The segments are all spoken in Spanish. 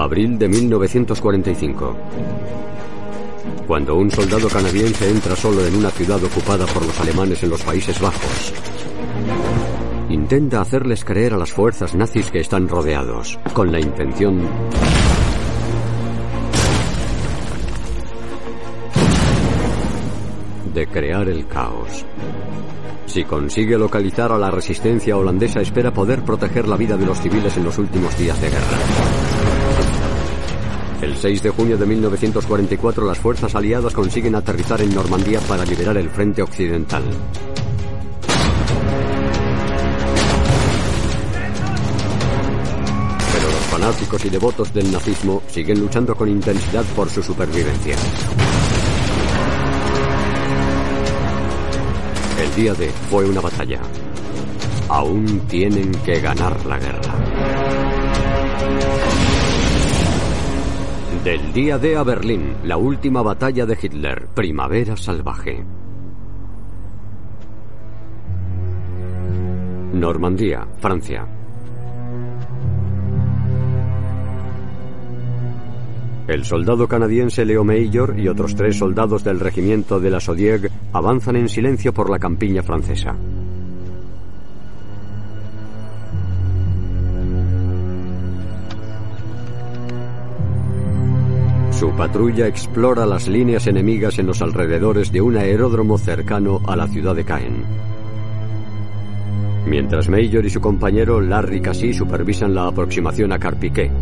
Abril de 1945. Cuando un soldado canadiense entra solo en una ciudad ocupada por los alemanes en los Países Bajos, intenta hacerles creer a las fuerzas nazis que están rodeados, con la intención de crear el caos. Si consigue localizar a la resistencia holandesa, espera poder proteger la vida de los civiles en los últimos días de guerra. El 6 de junio de 1944 las fuerzas aliadas consiguen aterrizar en Normandía para liberar el frente occidental. Pero los fanáticos y devotos del nazismo siguen luchando con intensidad por su supervivencia. El día D fue una batalla. Aún tienen que ganar la guerra. Del día D a Berlín, la última batalla de Hitler, Primavera Salvaje. Normandía, Francia. El soldado canadiense Leo Mayor y otros tres soldados del regimiento de la Sodieg avanzan en silencio por la campiña francesa. Su patrulla explora las líneas enemigas en los alrededores de un aeródromo cercano a la ciudad de Caen. Mientras Major y su compañero Larry Cassie supervisan la aproximación a Carpiquet.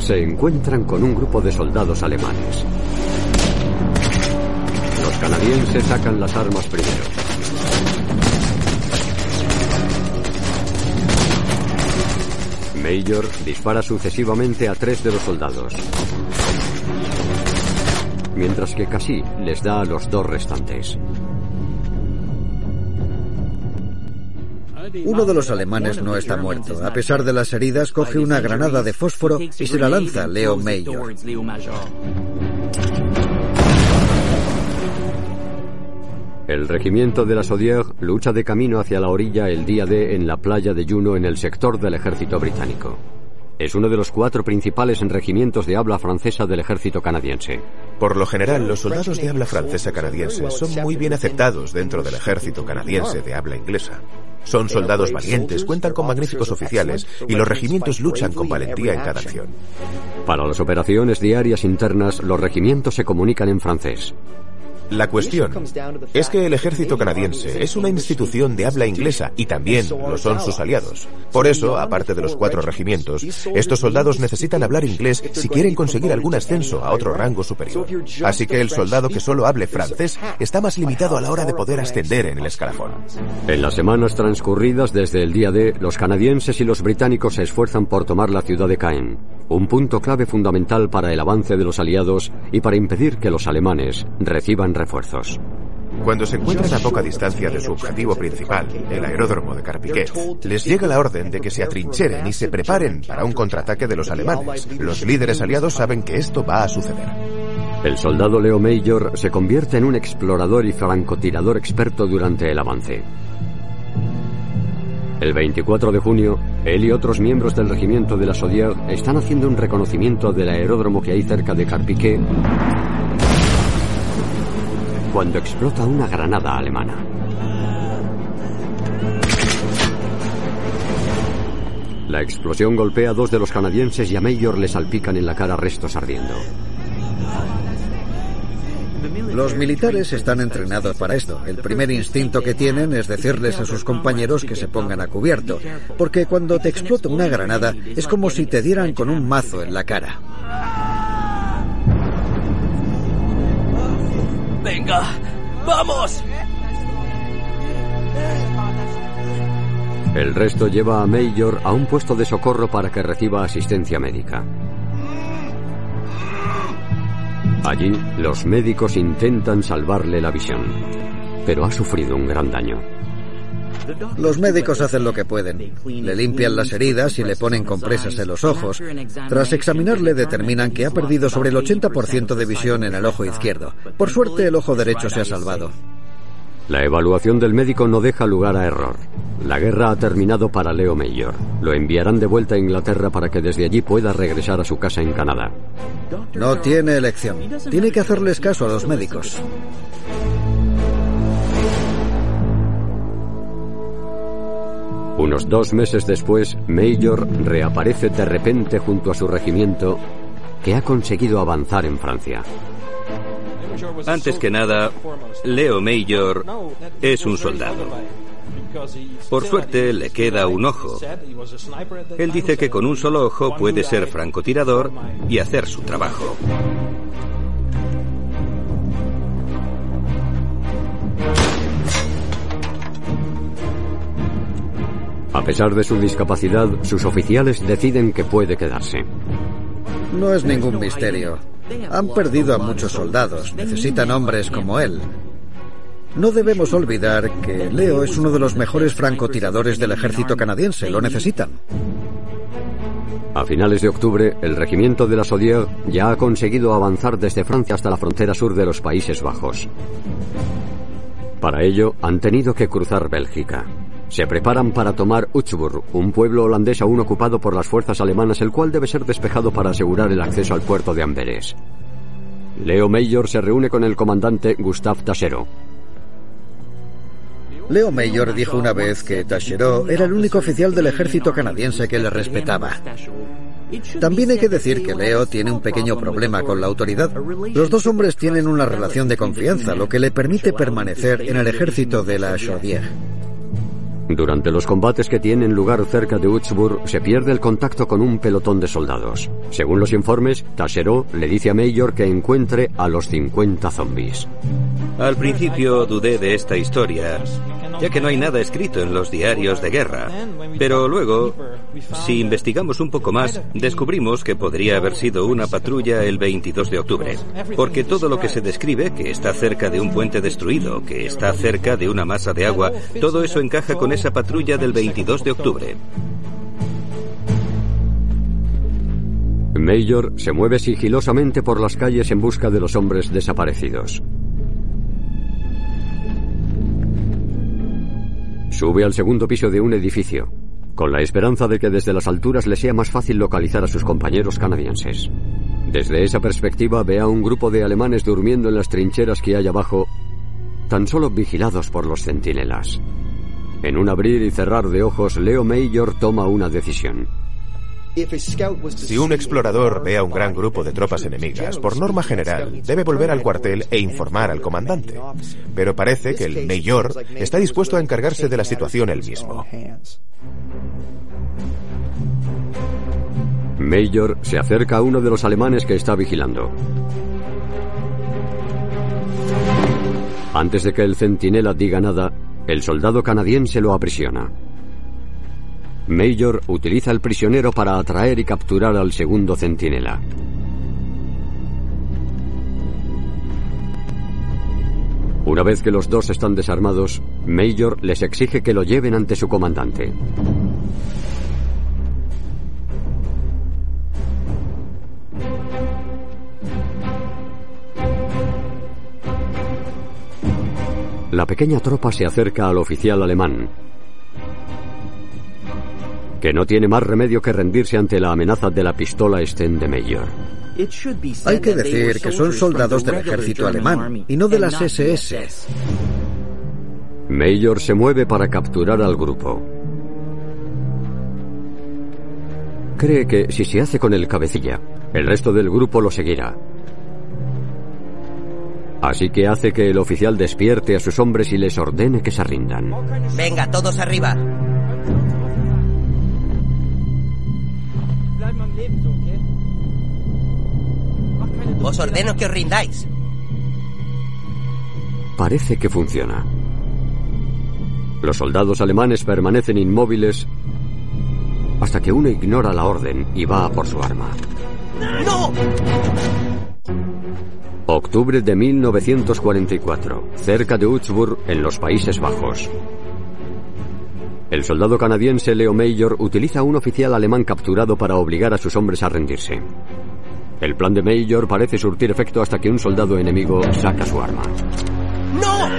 Se encuentran con un grupo de soldados alemanes. Los canadienses sacan las armas primero. Major dispara sucesivamente a tres de los soldados. Mientras que Cassie les da a los dos restantes. Uno de los alemanes no está muerto. A pesar de las heridas, coge una granada de fósforo y se la lanza a Leo Mayor. El regimiento de la Sodier lucha de camino hacia la orilla el día D en la playa de Juno en el sector del ejército británico. Es uno de los cuatro principales regimientos de habla francesa del ejército canadiense. Por lo general, los soldados de habla francesa canadiense son muy bien aceptados dentro del ejército canadiense de habla inglesa. Son soldados valientes, cuentan con magníficos oficiales y los regimientos luchan con valentía en cada acción. Para las operaciones diarias internas, los regimientos se comunican en francés. La cuestión es que el ejército canadiense es una institución de habla inglesa y también lo son sus aliados. Por eso, aparte de los cuatro regimientos, estos soldados necesitan hablar inglés si quieren conseguir algún ascenso a otro rango superior. Así que el soldado que solo hable francés está más limitado a la hora de poder ascender en el escalafón. En las semanas transcurridas desde el día D, los canadienses y los británicos se esfuerzan por tomar la ciudad de Caen, un punto clave fundamental para el avance de los aliados y para impedir que los alemanes reciban refuerzos. Cuando se encuentran a poca distancia de su objetivo principal, el aeródromo de Carpiquet, les llega la orden de que se atrincheren y se preparen para un contraataque de los alemanes. Los líderes aliados saben que esto va a suceder. El soldado Leo Major se convierte en un explorador y francotirador experto durante el avance. El 24 de junio, él y otros miembros del regimiento de la Sodier están haciendo un reconocimiento del aeródromo que hay cerca de Carpiquet cuando explota una granada alemana. La explosión golpea a dos de los canadienses y a Mayor le salpican en la cara restos ardiendo. Los militares están entrenados para esto. El primer instinto que tienen es decirles a sus compañeros que se pongan a cubierto, porque cuando te explota una granada es como si te dieran con un mazo en la cara. Venga, vamos. El resto lleva a Mayor a un puesto de socorro para que reciba asistencia médica. Allí, los médicos intentan salvarle la visión, pero ha sufrido un gran daño. Los médicos hacen lo que pueden. Le limpian las heridas y le ponen compresas en los ojos. Tras examinarle determinan que ha perdido sobre el 80% de visión en el ojo izquierdo. Por suerte el ojo derecho se ha salvado. La evaluación del médico no deja lugar a error. La guerra ha terminado para Leo Mayor. Lo enviarán de vuelta a Inglaterra para que desde allí pueda regresar a su casa en Canadá. No tiene elección. Tiene que hacerles caso a los médicos. Unos dos meses después, Major reaparece de repente junto a su regimiento que ha conseguido avanzar en Francia. Antes que nada, Leo Major es un soldado. Por suerte le queda un ojo. Él dice que con un solo ojo puede ser francotirador y hacer su trabajo. A pesar de su discapacidad, sus oficiales deciden que puede quedarse. No es ningún misterio. Han perdido a muchos soldados. Necesitan hombres como él. No debemos olvidar que Leo es uno de los mejores francotiradores del ejército canadiense. Lo necesitan. A finales de octubre, el regimiento de la Sodier ya ha conseguido avanzar desde Francia hasta la frontera sur de los Países Bajos. Para ello, han tenido que cruzar Bélgica. Se preparan para tomar Utsburg, un pueblo holandés aún ocupado por las fuerzas alemanas, el cual debe ser despejado para asegurar el acceso al puerto de Amberes. Leo Mayor se reúne con el comandante Gustav Taschero. Leo Mayor dijo una vez que Taschereau era el único oficial del ejército canadiense que le respetaba. También hay que decir que Leo tiene un pequeño problema con la autoridad. Los dos hombres tienen una relación de confianza, lo que le permite permanecer en el ejército de la Chaudière. Durante los combates que tienen lugar cerca de Utsburg, se pierde el contacto con un pelotón de soldados. Según los informes, Taschereau le dice a Mayor que encuentre a los 50 zombies. Al principio dudé de esta historia, ya que no hay nada escrito en los diarios de guerra. Pero luego, si investigamos un poco más, descubrimos que podría haber sido una patrulla el 22 de octubre. Porque todo lo que se describe, que está cerca de un puente destruido, que está cerca de una masa de agua, todo eso encaja con esa patrulla del 22 de octubre. Mayor se mueve sigilosamente por las calles en busca de los hombres desaparecidos. Sube al segundo piso de un edificio, con la esperanza de que desde las alturas le sea más fácil localizar a sus compañeros canadienses. Desde esa perspectiva ve a un grupo de alemanes durmiendo en las trincheras que hay abajo, tan solo vigilados por los centinelas. En un abrir y cerrar de ojos, Leo Mayor toma una decisión. Si un explorador ve a un gran grupo de tropas enemigas, por norma general, debe volver al cuartel e informar al comandante. Pero parece que el mayor está dispuesto a encargarse de la situación él mismo. Mayor se acerca a uno de los alemanes que está vigilando. Antes de que el centinela diga nada, el soldado canadiense lo aprisiona. Major utiliza al prisionero para atraer y capturar al segundo centinela. Una vez que los dos están desarmados, Major les exige que lo lleven ante su comandante. La pequeña tropa se acerca al oficial alemán, que no tiene más remedio que rendirse ante la amenaza de la pistola Sten de Mayor. Hay que decir que son soldados del ejército alemán y no de las SS. Mayor se mueve para capturar al grupo. Cree que si se hace con el cabecilla, el resto del grupo lo seguirá. Así que hace que el oficial despierte a sus hombres y les ordene que se rindan. Venga, todos arriba. Os ordeno que os rindáis. Parece que funciona. Los soldados alemanes permanecen inmóviles hasta que uno ignora la orden y va a por su arma. ¡No! Octubre de 1944, cerca de Utzburg, en los Países Bajos. El soldado canadiense Leo Major utiliza a un oficial alemán capturado para obligar a sus hombres a rendirse. El plan de Major parece surtir efecto hasta que un soldado enemigo saca su arma. ¡No!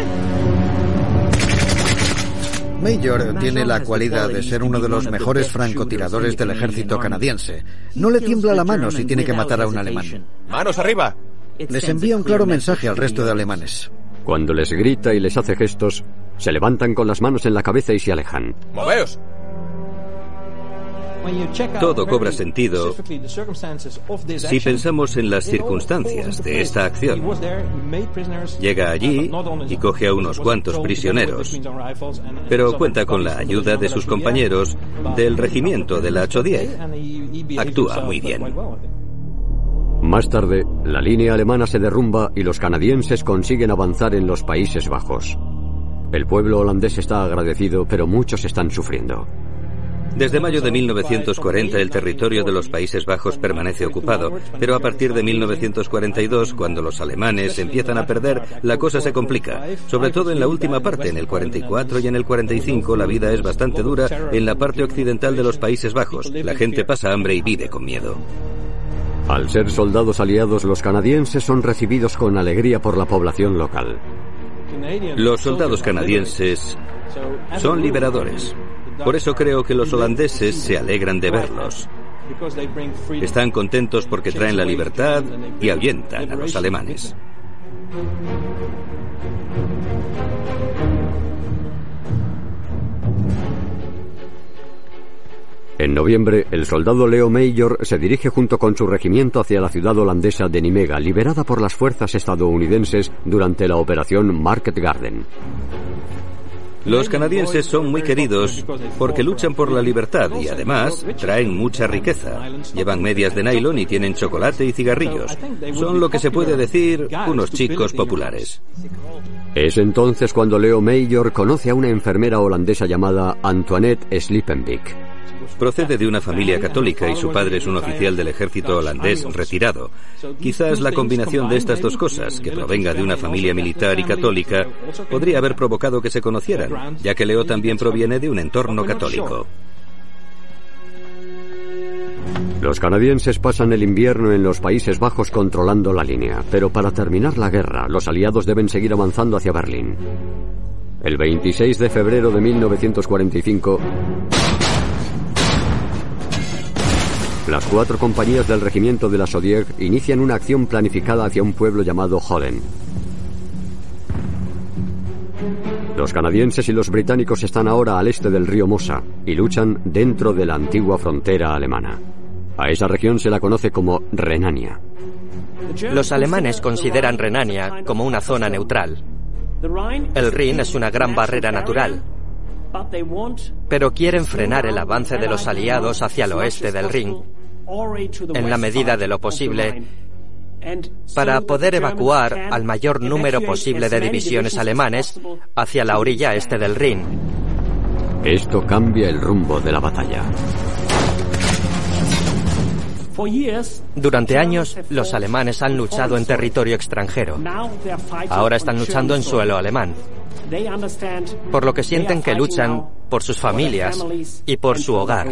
Major tiene la cualidad de ser uno de los mejores francotiradores del ejército canadiense. No le tiembla la mano si tiene que matar a un alemán. ¡Manos arriba! Les envía un claro mensaje al resto de alemanes. Cuando les grita y les hace gestos, se levantan con las manos en la cabeza y se alejan. ¡Moveos! Todo cobra sentido si pensamos en las circunstancias de esta acción. Llega allí y coge a unos cuantos prisioneros, pero cuenta con la ayuda de sus compañeros del regimiento de la Chaudière. Actúa muy bien. Más tarde, la línea alemana se derrumba y los canadienses consiguen avanzar en los Países Bajos. El pueblo holandés está agradecido, pero muchos están sufriendo. Desde mayo de 1940 el territorio de los Países Bajos permanece ocupado, pero a partir de 1942, cuando los alemanes empiezan a perder, la cosa se complica. Sobre todo en la última parte, en el 44 y en el 45, la vida es bastante dura en la parte occidental de los Países Bajos. La gente pasa hambre y vive con miedo. Al ser soldados aliados, los canadienses son recibidos con alegría por la población local. Los soldados canadienses son liberadores. Por eso creo que los holandeses se alegran de verlos. Están contentos porque traen la libertad y ahuyentan a los alemanes. En noviembre, el soldado Leo Major se dirige junto con su regimiento hacia la ciudad holandesa de Nimega, liberada por las fuerzas estadounidenses durante la operación Market Garden. Los canadienses son muy queridos porque luchan por la libertad y además traen mucha riqueza. Llevan medias de nylon y tienen chocolate y cigarrillos. Son lo que se puede decir unos chicos populares. Es entonces cuando Leo Major conoce a una enfermera holandesa llamada Antoinette Slippenbeek. Procede de una familia católica y su padre es un oficial del ejército holandés retirado. Quizás la combinación de estas dos cosas, que provenga de una familia militar y católica, podría haber provocado que se conocieran, ya que Leo también proviene de un entorno católico. Los canadienses pasan el invierno en los Países Bajos controlando la línea, pero para terminar la guerra, los aliados deben seguir avanzando hacia Berlín. El 26 de febrero de 1945, las cuatro compañías del regimiento de la Sodier inician una acción planificada hacia un pueblo llamado Hollen. Los canadienses y los británicos están ahora al este del río Mosa y luchan dentro de la antigua frontera alemana. A esa región se la conoce como Renania. Los alemanes consideran Renania como una zona neutral. El Rin es una gran barrera natural, pero quieren frenar el avance de los aliados hacia el oeste del Rin en la medida de lo posible para poder evacuar al mayor número posible de divisiones alemanes hacia la orilla este del Rin. Esto cambia el rumbo de la batalla. Durante años, los alemanes han luchado en territorio extranjero. Ahora están luchando en suelo alemán. Por lo que sienten que luchan por sus familias y por su hogar.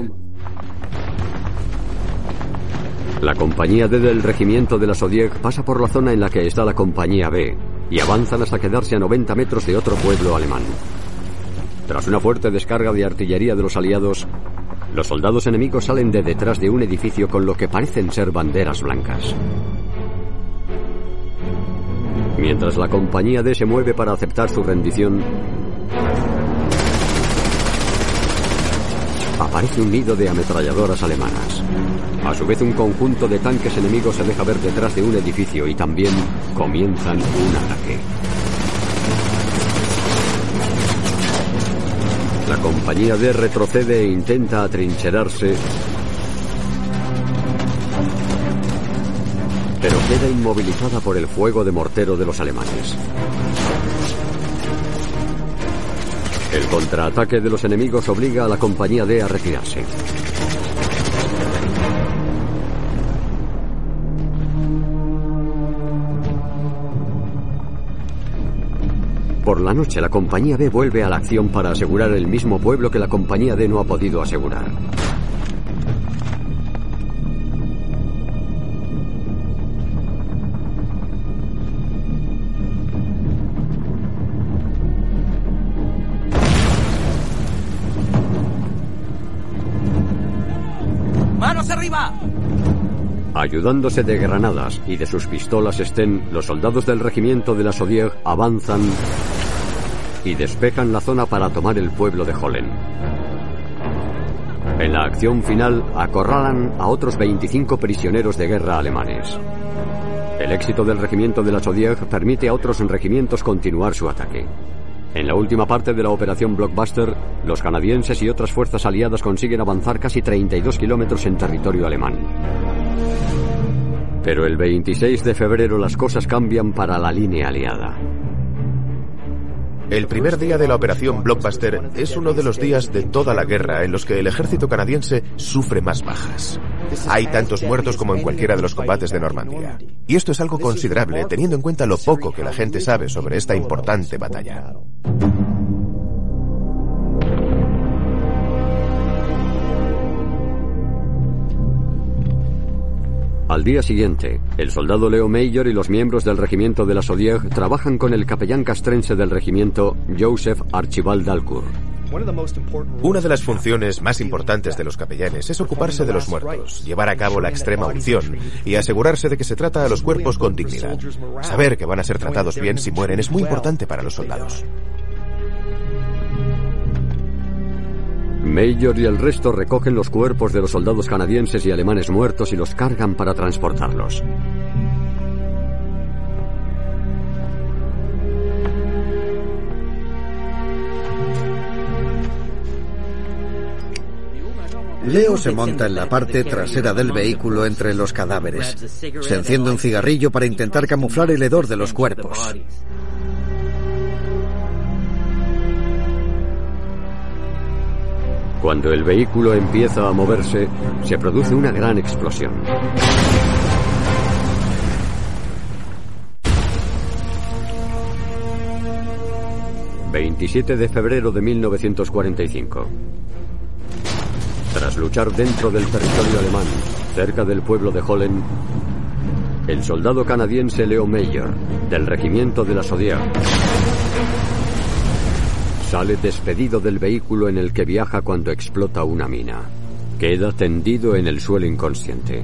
La compañía D del regimiento de la Sodiek pasa por la zona en la que está la compañía B y avanzan hasta quedarse a 90 metros de otro pueblo alemán. Tras una fuerte descarga de artillería de los aliados, los soldados enemigos salen de detrás de un edificio con lo que parecen ser banderas blancas. Mientras la compañía D se mueve para aceptar su rendición, aparece un nido de ametralladoras alemanas. A su vez, un conjunto de tanques enemigos se deja ver detrás de un edificio y también comienzan un ataque. La compañía D retrocede e intenta atrincherarse, pero queda inmovilizada por el fuego de mortero de los alemanes. El contraataque de los enemigos obliga a la compañía D a retirarse. Por la noche la compañía B vuelve a la acción para asegurar el mismo pueblo que la compañía D no ha podido asegurar. ¡Manos arriba! Ayudándose de granadas y de sus pistolas Sten, los soldados del regimiento de la Sodier avanzan y despejan la zona para tomar el pueblo de Hollen. En la acción final acorralan a otros 25 prisioneros de guerra alemanes. El éxito del regimiento de la Sodier permite a otros regimientos continuar su ataque. En la última parte de la operación Blockbuster, los canadienses y otras fuerzas aliadas consiguen avanzar casi 32 kilómetros en territorio alemán. Pero el 26 de febrero las cosas cambian para la línea aliada. El primer día de la operación Blockbuster es uno de los días de toda la guerra en los que el ejército canadiense sufre más bajas. Hay tantos muertos como en cualquiera de los combates de Normandía. Y esto es algo considerable teniendo en cuenta lo poco que la gente sabe sobre esta importante batalla. Al día siguiente, el soldado Leo Major y los miembros del regimiento de la Sodier trabajan con el capellán castrense del regimiento, Joseph Archibald Dalcourt. Una de las funciones más importantes de los capellanes es ocuparse de los muertos, llevar a cabo la extrema unción y asegurarse de que se trata a los cuerpos con dignidad. Saber que van a ser tratados bien si mueren es muy importante para los soldados. Major y el resto recogen los cuerpos de los soldados canadienses y alemanes muertos y los cargan para transportarlos. Leo se monta en la parte trasera del vehículo entre los cadáveres. Se enciende un cigarrillo para intentar camuflar el hedor de los cuerpos. Cuando el vehículo empieza a moverse, se produce una gran explosión. ...27 de febrero de 1945... Tras luchar dentro del territorio alemán, cerca del pueblo de Hollen, el soldado canadiense Leo Mayer, del regimiento de la Sodier, sale despedido del vehículo en el que viaja cuando explota una mina. Queda tendido en el suelo inconsciente.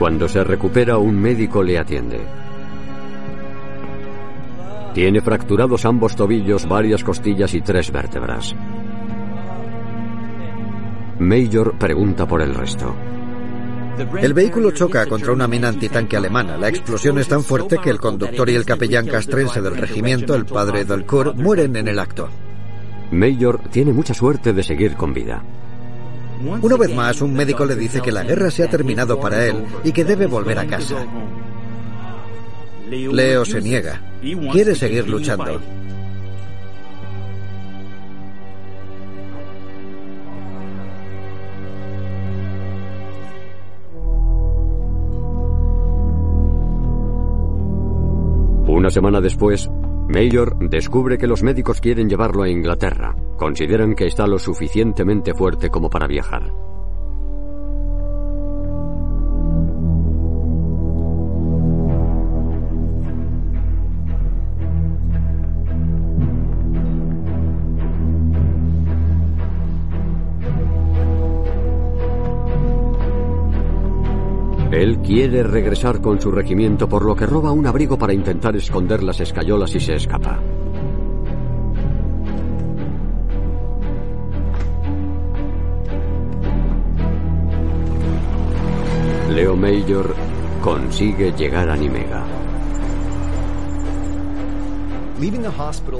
Cuando se recupera, un médico le atiende. Tiene fracturados ambos tobillos, varias costillas y tres vértebras. Major pregunta por el resto. El vehículo choca contra una mina antitanque alemana. La explosión es tan fuerte que el conductor y el capellán castrense del regimiento, el padre Delcourt, mueren en el acto. Major tiene mucha suerte de seguir con vida. Una vez más, un médico le dice que la guerra se ha terminado para él y que debe volver a casa. Leo se niega. Quiere seguir luchando. Una semana después, Mayor descubre que los médicos quieren llevarlo a Inglaterra. Consideran que está lo suficientemente fuerte como para viajar. Él quiere regresar con su regimiento por lo que roba un abrigo para intentar esconder las escayolas y se escapa. Leo Major consigue llegar a Nimega.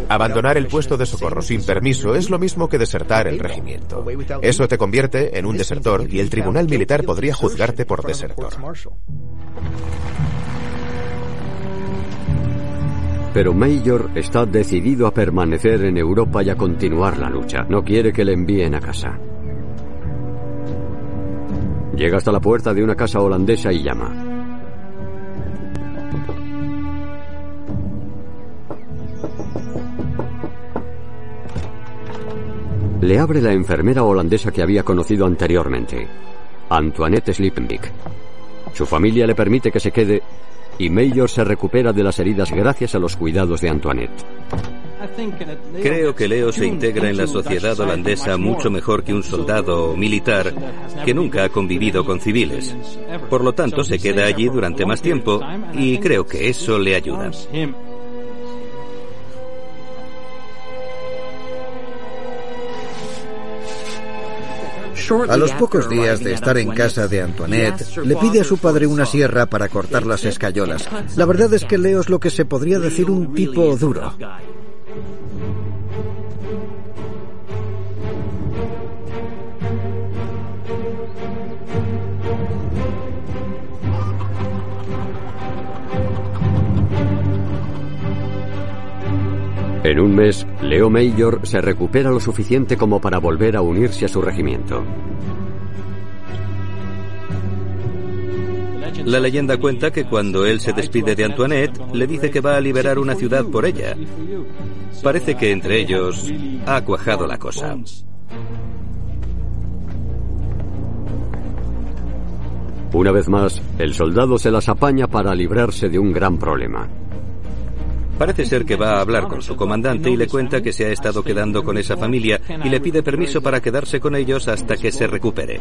Abandonar el puesto de socorro sin permiso es lo mismo que desertar el regimiento. Eso te convierte en un desertor y el tribunal militar podría juzgarte por desertor. Pero Major está decidido a permanecer en Europa y a continuar la lucha. No quiere que le envíen a casa. Llega hasta la puerta de una casa holandesa y llama. Le abre la enfermera holandesa que había conocido anteriormente, Antoinette Slippenbeek. Su familia le permite que se quede y Major se recupera de las heridas gracias a los cuidados de Antoinette. Creo que Leo se integra en la sociedad holandesa mucho mejor que un soldado o militar que nunca ha convivido con civiles. Por lo tanto, se queda allí durante más tiempo y creo que eso le ayuda. A los pocos días de estar en casa de Antoinette, le pide a su padre una sierra para cortar las escayolas. La verdad es que Leo es lo que se podría decir un tipo duro. En un mes, Leo Major se recupera lo suficiente como para volver a unirse a su regimiento. La leyenda cuenta que cuando él se despide de Antoinette, le dice que va a liberar una ciudad por ella. Parece que entre ellos ha cuajado la cosa. Una vez más, el soldado se las apaña para librarse de un gran problema. Parece ser que va a hablar con su comandante y le cuenta que se ha estado quedando con esa familia y le pide permiso para quedarse con ellos hasta que se recupere.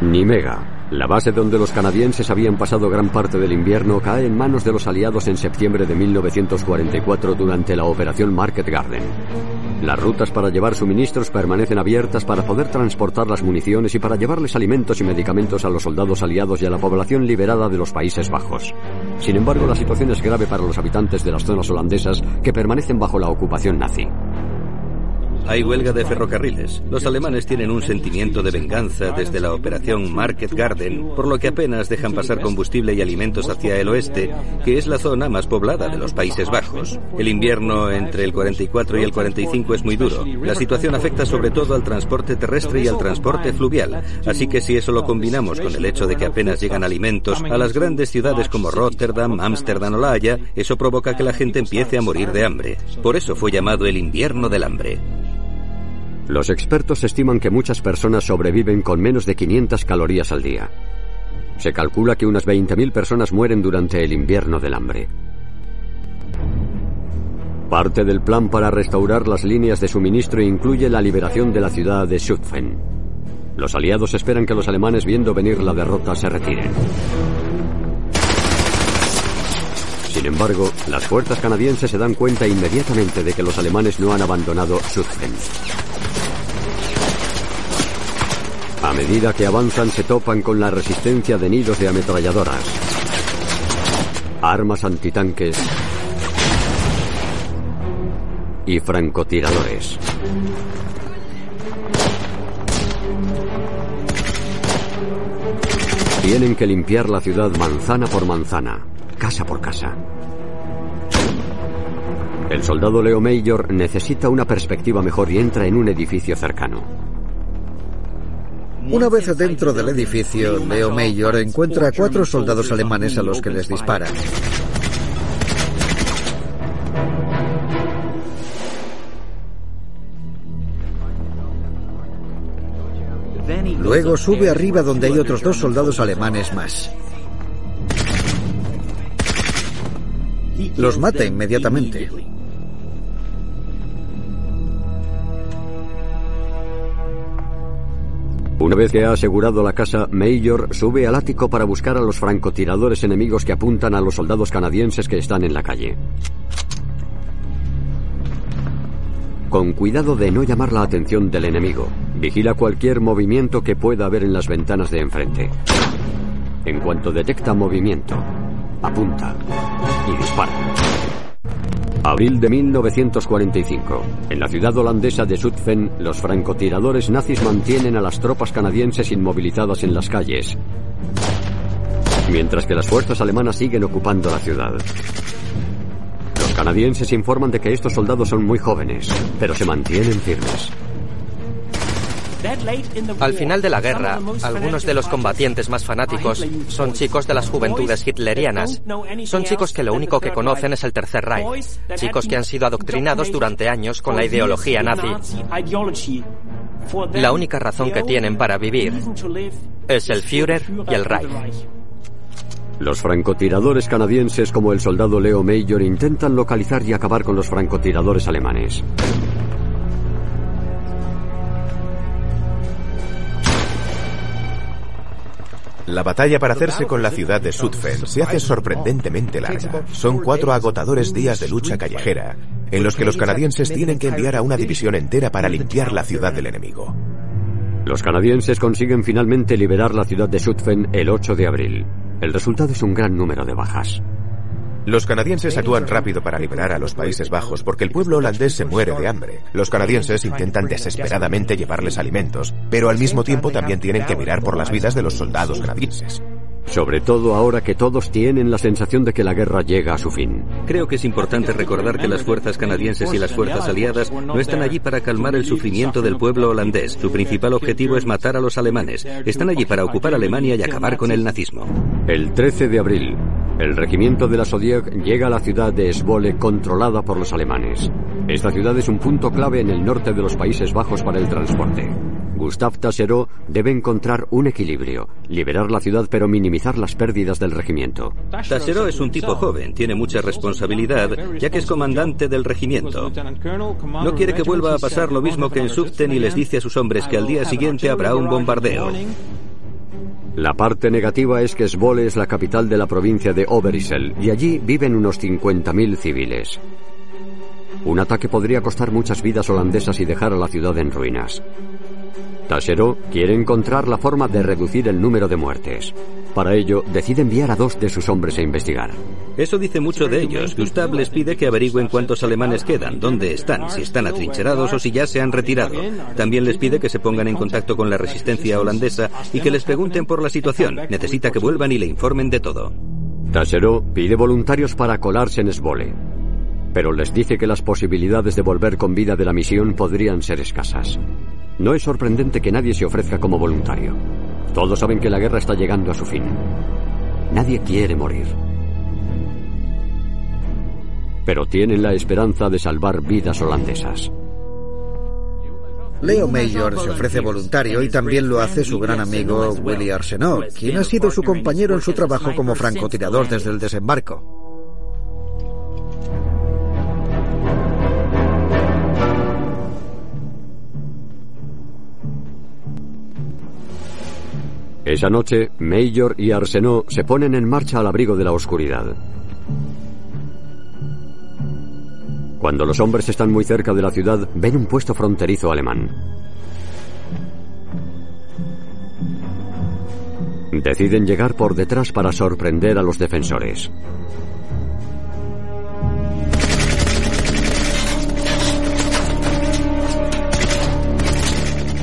Nimega, la base donde los canadienses habían pasado gran parte del invierno, cae en manos de los aliados en septiembre de 1944 durante la Operación Market Garden. Las rutas para llevar suministros permanecen abiertas para poder transportar las municiones y para llevarles alimentos y medicamentos a los soldados aliados y a la población liberada de los Países Bajos. Sin embargo, la situación es grave para los habitantes de las zonas holandesas que permanecen bajo la ocupación nazi. Hay huelga de ferrocarriles. Los alemanes tienen un sentimiento de venganza desde la operación Market Garden, por lo que apenas dejan pasar combustible y alimentos hacia el oeste, que es la zona más poblada de los Países Bajos. El invierno entre el 44 y el 45 es muy duro. La situación afecta sobre todo al transporte terrestre y al transporte fluvial, así que si eso lo combinamos con el hecho de que apenas llegan alimentos a las grandes ciudades como Rotterdam, Ámsterdam o La Haya, eso provoca que la gente empiece a morir de hambre. Por eso fue llamado el invierno del hambre. Los expertos estiman que muchas personas sobreviven con menos de 500 calorías al día. Se calcula que unas 20.000 personas mueren durante el invierno del hambre. Parte del plan para restaurar las líneas de suministro incluye la liberación de la ciudad de Zutphen. Los aliados esperan que los alemanes, viendo venir la derrota, se retiren. Sin embargo, las fuerzas canadienses se dan cuenta inmediatamente de que los alemanes no han abandonado Zutphen. A medida que avanzan se topan con la resistencia de nidos de ametralladoras, armas antitanques y francotiradores. Tienen que limpiar la ciudad manzana por manzana, casa por casa. El soldado Leo Major necesita una perspectiva mejor y entra en un edificio cercano. Una vez dentro del edificio, Leo Major encuentra a cuatro soldados alemanes a los que les disparan. Luego sube arriba donde hay otros dos soldados alemanes más. Los mata inmediatamente. Una vez que ha asegurado la casa, Major sube al ático para buscar a los francotiradores enemigos que apuntan a los soldados canadienses que están en la calle. Con cuidado de no llamar la atención del enemigo, vigila cualquier movimiento que pueda haber en las ventanas de enfrente. En cuanto detecta movimiento, apunta y dispara. Abril de 1945. En la ciudad holandesa de Zutphen, los francotiradores nazis mantienen a las tropas canadienses inmovilizadas en las calles, mientras que las fuerzas alemanas siguen ocupando la ciudad. Los canadienses informan de que estos soldados son muy jóvenes, pero se mantienen firmes. Al final de la guerra, algunos de los combatientes más fanáticos son chicos de las juventudes hitlerianas. Son chicos que lo único que conocen es el Tercer Reich. Chicos que han sido adoctrinados durante años con la ideología nazi. La única razón que tienen para vivir es el Führer y el Reich. Los francotiradores canadienses como el soldado Leo Major intentan localizar y acabar con los francotiradores alemanes. La batalla para hacerse con la ciudad de Zutphen se hace sorprendentemente larga. Son cuatro agotadores días de lucha callejera, en los que los canadienses tienen que enviar a una división entera para limpiar la ciudad del enemigo. Los canadienses consiguen finalmente liberar la ciudad de Zutphen el 8 de abril. El resultado es un gran número de bajas. Los canadienses actúan rápido para liberar a los Países Bajos porque el pueblo holandés se muere de hambre. Los canadienses intentan desesperadamente llevarles alimentos, pero al mismo tiempo también tienen que mirar por las vidas de los soldados canadienses. Sobre todo ahora que todos tienen la sensación de que la guerra llega a su fin. Creo que es importante recordar que las fuerzas canadienses y las fuerzas aliadas no están allí para calmar el sufrimiento del pueblo holandés. Su principal objetivo es matar a los alemanes. Están allí para ocupar Alemania y acabar con el nazismo. El 13 de abril, el regimiento de la Zodiac llega a la ciudad de Esbole controlada por los alemanes. Esta ciudad es un punto clave en el norte de los Países Bajos para el transporte. Gustave Tasserot debe encontrar un equilibrio, liberar la ciudad pero minimizar las pérdidas del regimiento. Tasserot es un tipo joven, tiene mucha responsabilidad, ya que es comandante del regimiento. No quiere que vuelva a pasar lo mismo que en Zutphen y les dice a sus hombres que al día siguiente habrá un bombardeo. La parte negativa es que Svole es la capital de la provincia de Overijssel y allí viven unos 50.000 civiles. Un ataque podría costar muchas vidas holandesas y dejar a la ciudad en ruinas. Tasserot quiere encontrar la forma de reducir el número de muertes. Para ello, decide enviar a dos de sus hombres a investigar. Eso dice mucho de ellos. Gustav les pide que averigüen cuántos alemanes quedan, dónde están, si están atrincherados o si ya se han retirado. También les pide que se pongan en contacto con la resistencia holandesa y que les pregunten por la situación. Necesita que vuelvan y le informen de todo. Tasserot pide voluntarios para colarse en Esbole, pero les dice que las posibilidades de volver con vida de la misión podrían ser escasas. No es sorprendente que nadie se ofrezca como voluntario. Todos saben que la guerra está llegando a su fin. Nadie quiere morir. Pero tienen la esperanza de salvar vidas holandesas. Leo Major se ofrece voluntario y también lo hace su gran amigo Willy Arsenault, quien ha sido su compañero en su trabajo como francotirador desde el desembarco. Esa noche, Major y Arsenault se ponen en marcha al abrigo de la oscuridad. Cuando los hombres están muy cerca de la ciudad, ven un puesto fronterizo alemán. Deciden llegar por detrás para sorprender a los defensores.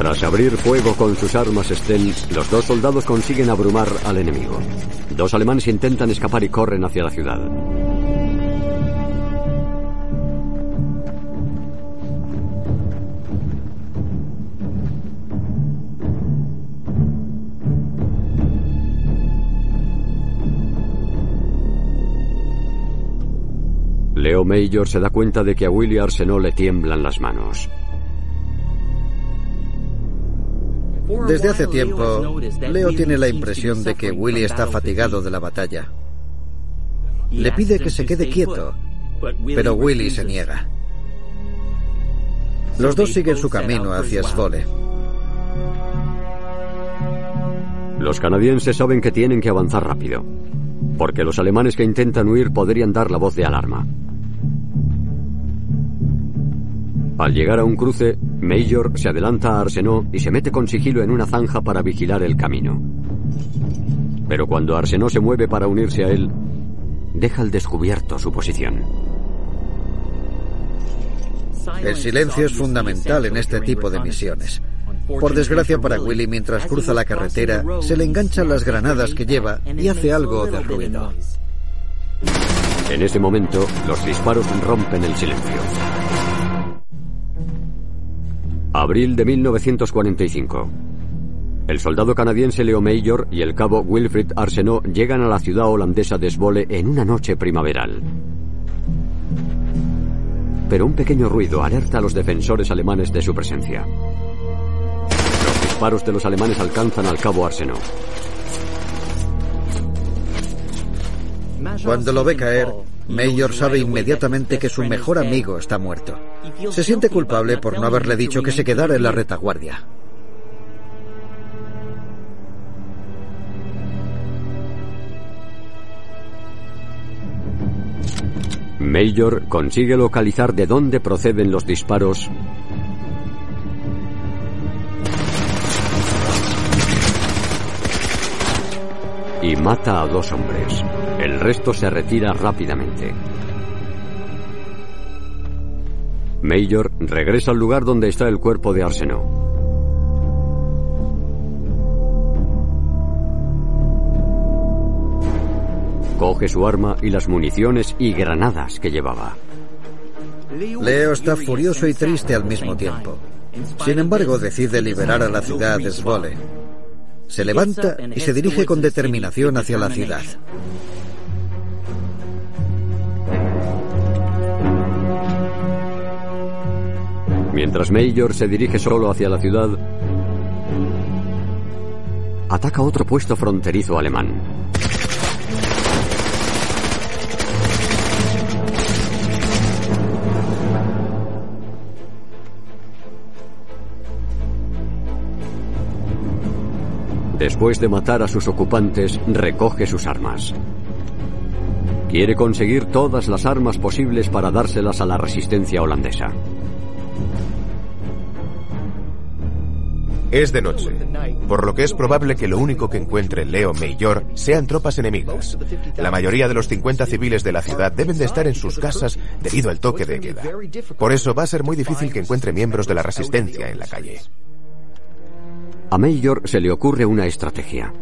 Tras abrir fuego con sus armas Sten, los dos soldados consiguen abrumar al enemigo. Dos alemanes intentan escapar y corren hacia la ciudad. Leo Major se da cuenta de que a Willy Arsenault le tiemblan las manos. Desde hace tiempo, Leo tiene la impresión de que Willy está fatigado de la batalla. Le pide que se quede quieto, pero Willy se niega. Los dos siguen su camino hacia Svole. Los canadienses saben que tienen que avanzar rápido, porque los alemanes que intentan huir podrían dar la voz de alarma. Al llegar a un cruce, Major se adelanta a Arsenault y se mete con sigilo en una zanja para vigilar el camino. Pero cuando Arsenault se mueve para unirse a él, deja al descubierto su posición. El silencio es fundamental en este tipo de misiones. Por desgracia para Willy, mientras cruza la carretera, se le enganchan las granadas que lleva y hace algo de ruido. En ese momento, los disparos rompen el silencio. Abril de 1945. El soldado canadiense Leo Major y el cabo Wilfrid Arsenault llegan a la ciudad holandesa de Zwolle en una noche primaveral. Pero un pequeño ruido alerta a los defensores alemanes de su presencia. Los disparos de los alemanes alcanzan al cabo Arsenault. Cuando lo ve caer, Mayor sabe inmediatamente que su mejor amigo está muerto. Se siente culpable por no haberle dicho que se quedara en la retaguardia. Major consigue localizar de dónde proceden los disparos y mata a dos hombres. El resto se retira rápidamente. Major regresa al lugar donde está el cuerpo de Arsenault. Coge su arma y las municiones y granadas que llevaba. Leo está furioso y triste al mismo tiempo. Sin embargo, decide liberar a la ciudad de Zwolle. Se levanta y se dirige con determinación hacia la ciudad. Mientras Major se dirige solo hacia la ciudad, ataca otro puesto fronterizo alemán. Después de matar a sus ocupantes, recoge sus armas. Quiere conseguir todas las armas posibles para dárselas a la resistencia holandesa. Es de noche, por lo que es probable que lo único que encuentre Leo Mayor sean tropas enemigas. La mayoría de los 50 civiles de la ciudad deben de estar en sus casas debido al toque de queda. Por eso va a ser muy difícil que encuentre miembros de la resistencia en la calle. A Major se le ocurre una estrategia.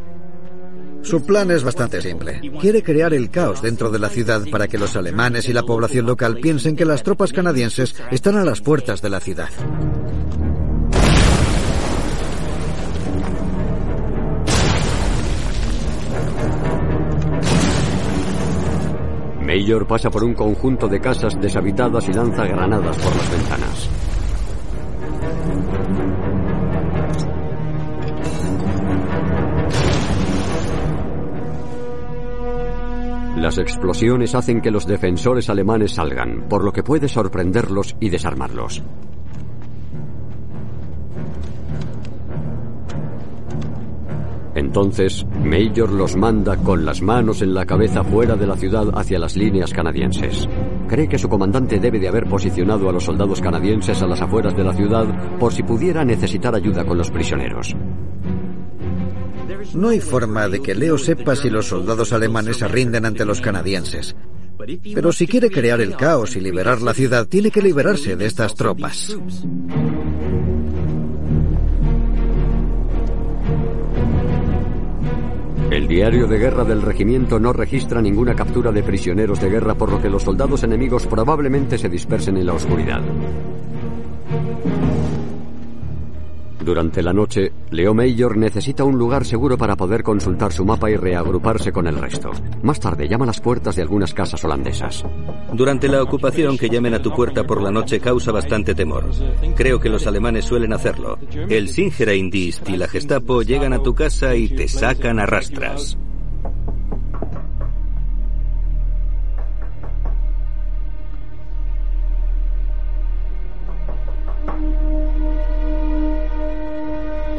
Su plan es bastante simple. Quiere crear el caos dentro de la ciudad para que los alemanes y la población local piensen que las tropas canadienses están a las puertas de la ciudad. Major pasa por un conjunto de casas deshabitadas y lanza granadas por las ventanas. Las explosiones hacen que los defensores alemanes salgan, por lo que puede sorprenderlos y desarmarlos. Entonces, Major los manda con las manos en la cabeza fuera de la ciudad hacia las líneas canadienses. Cree que su comandante debe de haber posicionado a los soldados canadienses a las afueras de la ciudad por si pudiera necesitar ayuda con los prisioneros. No hay forma de que Leo sepa si los soldados alemanes se rinden ante los canadienses. Pero si quiere crear el caos y liberar la ciudad, tiene que liberarse de estas tropas. El diario de guerra del regimiento no registra ninguna captura de prisioneros de guerra, por lo que los soldados enemigos probablemente se dispersen en la oscuridad. Durante la noche, Leo Major necesita un lugar seguro para poder consultar su mapa y reagruparse con el resto. Más tarde llama a las puertas de algunas casas holandesas. Durante la ocupación, que llamen a tu puerta por la noche causa bastante temor. Creo que los alemanes suelen hacerlo. El Singereindienst y la Gestapo llegan a tu casa y te sacan a rastras.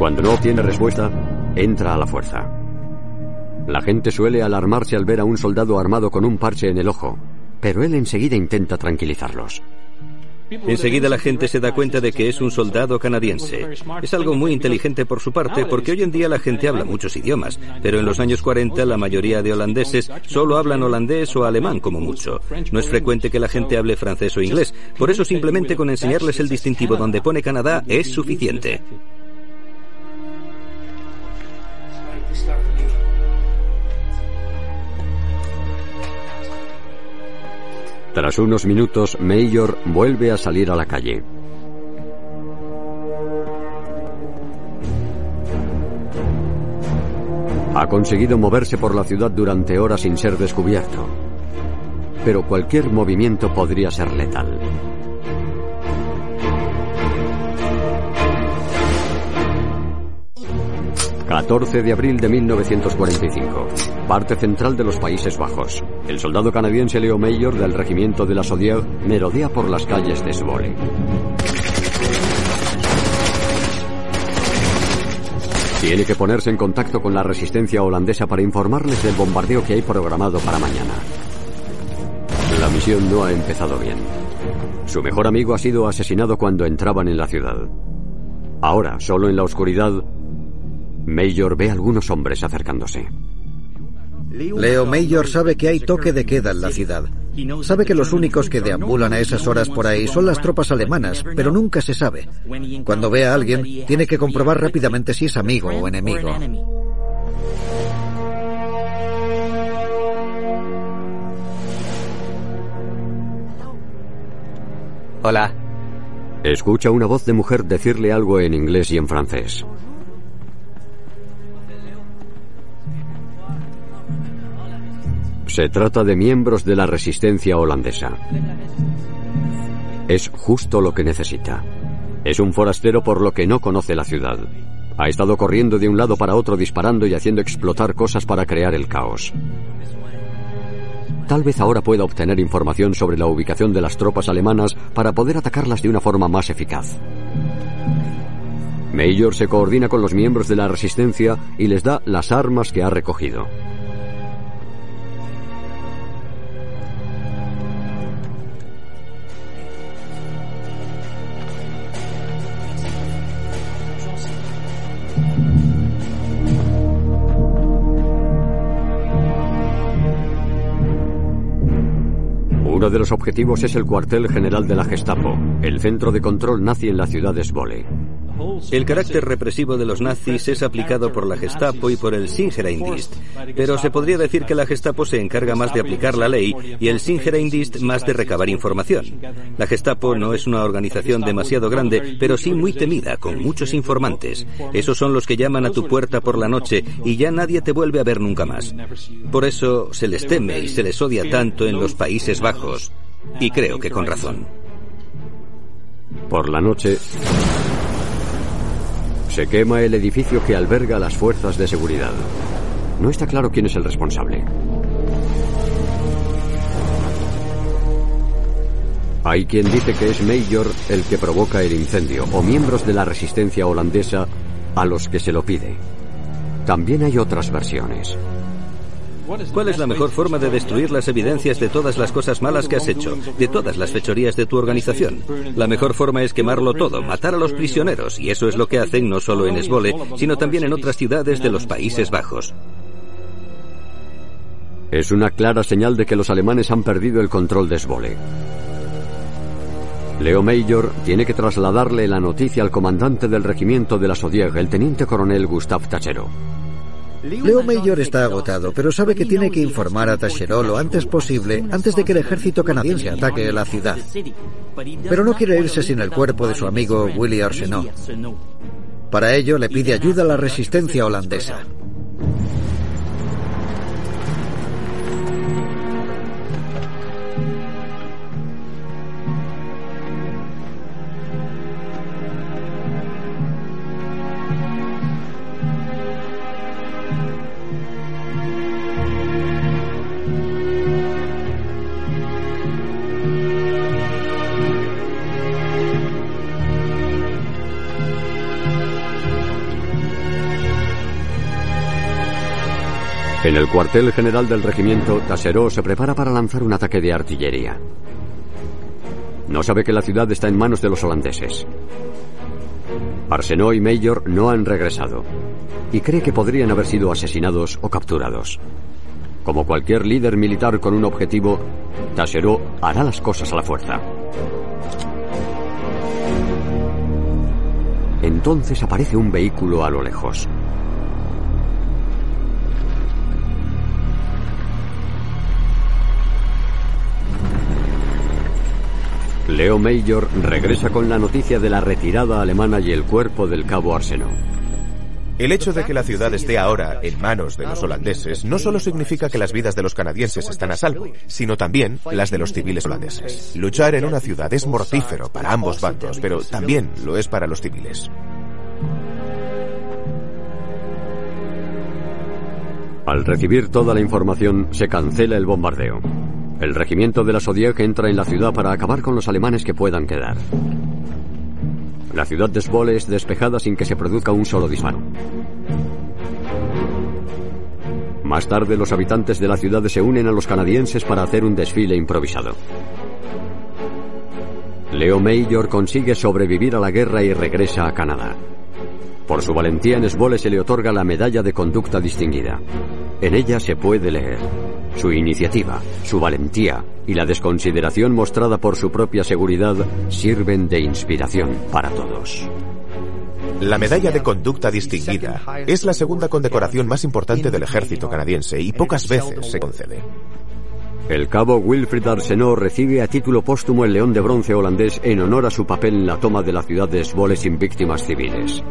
Cuando no obtiene respuesta, entra a la fuerza. La gente suele alarmarse al ver a un soldado armado con un parche en el ojo, pero él enseguida intenta tranquilizarlos. Enseguida la gente se da cuenta de que es un soldado canadiense. Es algo muy inteligente por su parte porque hoy en día la gente habla muchos idiomas, pero en los años 40 la mayoría de holandeses solo hablan holandés o alemán como mucho. No es frecuente que la gente hable francés o inglés, por eso simplemente con enseñarles el distintivo donde pone Canadá es suficiente. Tras unos minutos, Mayor vuelve a salir a la calle. Ha conseguido moverse por la ciudad durante horas sin ser descubierto. Pero cualquier movimiento podría ser letal. 14 de abril de 1945. Parte central de los Países Bajos. El soldado canadiense Leo Mayor del regimiento de la Sodier merodea por las calles de Svole. Tiene que ponerse en contacto con la resistencia holandesa para informarles del bombardeo que hay programado para mañana. La misión no ha empezado bien. Su mejor amigo ha sido asesinado cuando entraban en la ciudad. Ahora, solo en la oscuridad, Mayor ve a algunos hombres acercándose. Leo Mayor sabe que hay toque de queda en la ciudad. Sabe que los únicos que deambulan a esas horas por ahí son las tropas alemanas, pero nunca se sabe. Cuando ve a alguien, tiene que comprobar rápidamente si es amigo o enemigo. Hola. Escucha una voz de mujer decirle algo en inglés y en francés. Se trata de miembros de la resistencia holandesa. Es justo lo que necesita. Es un forastero por lo que no conoce la ciudad. Ha estado corriendo de un lado para otro disparando y haciendo explotar cosas para crear el caos. Tal vez ahora pueda obtener información sobre la ubicación de las tropas alemanas para poder atacarlas de una forma más eficaz. Mayor se coordina con los miembros de la resistencia y les da las armas que ha recogido. Uno de los objetivos es el cuartel general de la Gestapo, el centro de control nazi en la ciudad de Svole. El carácter represivo de los nazis es aplicado por la Gestapo y por el Singereindienst, pero se podría decir que la Gestapo se encarga más de aplicar la ley y el Singereindienst más de recabar información. La Gestapo no es una organización demasiado grande, pero sí muy temida, con muchos informantes. Esos son los que llaman a tu puerta por la noche y ya nadie te vuelve a ver nunca más. Por eso se les teme y se les odia tanto en los Países Bajos, y creo que con razón. Por la noche, se quema el edificio que alberga las fuerzas de seguridad. No está claro quién es el responsable. Hay quien dice que es Mayor el que provoca el incendio o miembros de la resistencia holandesa a los que se lo pide. También hay otras versiones. ¿Cuál es la mejor forma de destruir las evidencias de todas las cosas malas que has hecho, de todas las fechorías de tu organización? La mejor forma es quemarlo todo, matar a los prisioneros, y eso es lo que hacen no solo en Esbole, sino también en otras ciudades de los Países Bajos. Es una clara señal de que los alemanes han perdido el control de Esbole. Leo Mayor tiene que trasladarle la noticia al comandante del regimiento de la Sodieg, el teniente coronel Gustav Tachero. Leo Mayor está agotado, pero sabe que tiene que informar a Tachero lo antes posible, antes de que el ejército canadiense ataque la ciudad. Pero no quiere irse sin el cuerpo de su amigo Willy Arsenault. Para ello le pide ayuda a la resistencia holandesa. El cuartel general del regimiento, Tasserot se prepara para lanzar un ataque de artillería. No sabe que la ciudad está en manos de los holandeses. Arsenault y Mayor no han regresado y cree que podrían haber sido asesinados o capturados. Como cualquier líder militar con un objetivo, Taschereau hará las cosas a la fuerza. Entonces aparece un vehículo a lo lejos. Leo Major regresa con la noticia de la retirada alemana y el cuerpo del cabo Arsenault. El hecho de que la ciudad esté ahora en manos de los holandeses no solo significa que las vidas de los canadienses están a salvo, sino también las de los civiles holandeses. Luchar en una ciudad es mortífero para ambos bandos, pero también lo es para los civiles. Al recibir toda la información, se cancela el bombardeo. El regimiento de la Zodiac entra en la ciudad para acabar con los alemanes que puedan quedar. La ciudad de Svole es despejada sin que se produzca un solo disparo. Más tarde, los habitantes de la ciudad se unen a los canadienses para hacer un desfile improvisado. Leo Major consigue sobrevivir a la guerra y regresa a Canadá. Por su valentía en Svole se le otorga la Medalla de Conducta Distinguida. En ella se puede leer su iniciativa, su valentía y la desconsideración mostrada por su propia seguridad sirven de inspiración para todos. La medalla de conducta distinguida es la segunda condecoración más importante del ejército canadiense y pocas veces se concede. El cabo Wilfrid Arsenault recibe a título póstumo el León de Bronce holandés en honor a su papel en la toma de la ciudad de Svole sin víctimas civiles.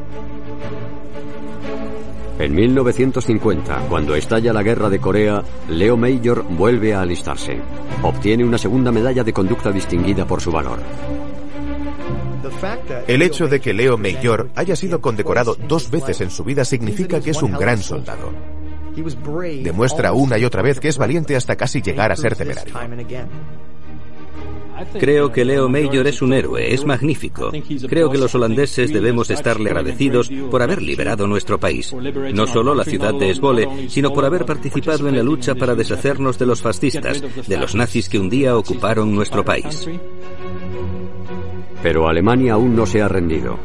En 1950, cuando estalla la guerra de Corea, Leo Major vuelve a alistarse. Obtiene una segunda medalla de conducta distinguida por su valor. El hecho de que Leo Major haya sido condecorado dos veces en su vida significa que es un gran soldado. Demuestra una y otra vez que es valiente hasta casi llegar a ser temerario. Creo que Leo Major es un héroe, es magnífico. Creo que los holandeses debemos estarle agradecidos por haber liberado nuestro país. No solo la ciudad de Esbole, sino por haber participado en la lucha para deshacernos de los fascistas, de los nazis que un día ocuparon nuestro país. Pero Alemania aún no se ha rendido.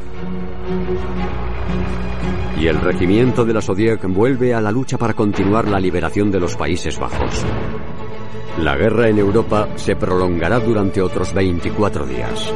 Y el regimiento de la Zodiac vuelve a la lucha para continuar la liberación de los Países Bajos. La guerra en Europa se prolongará durante otros 24 días.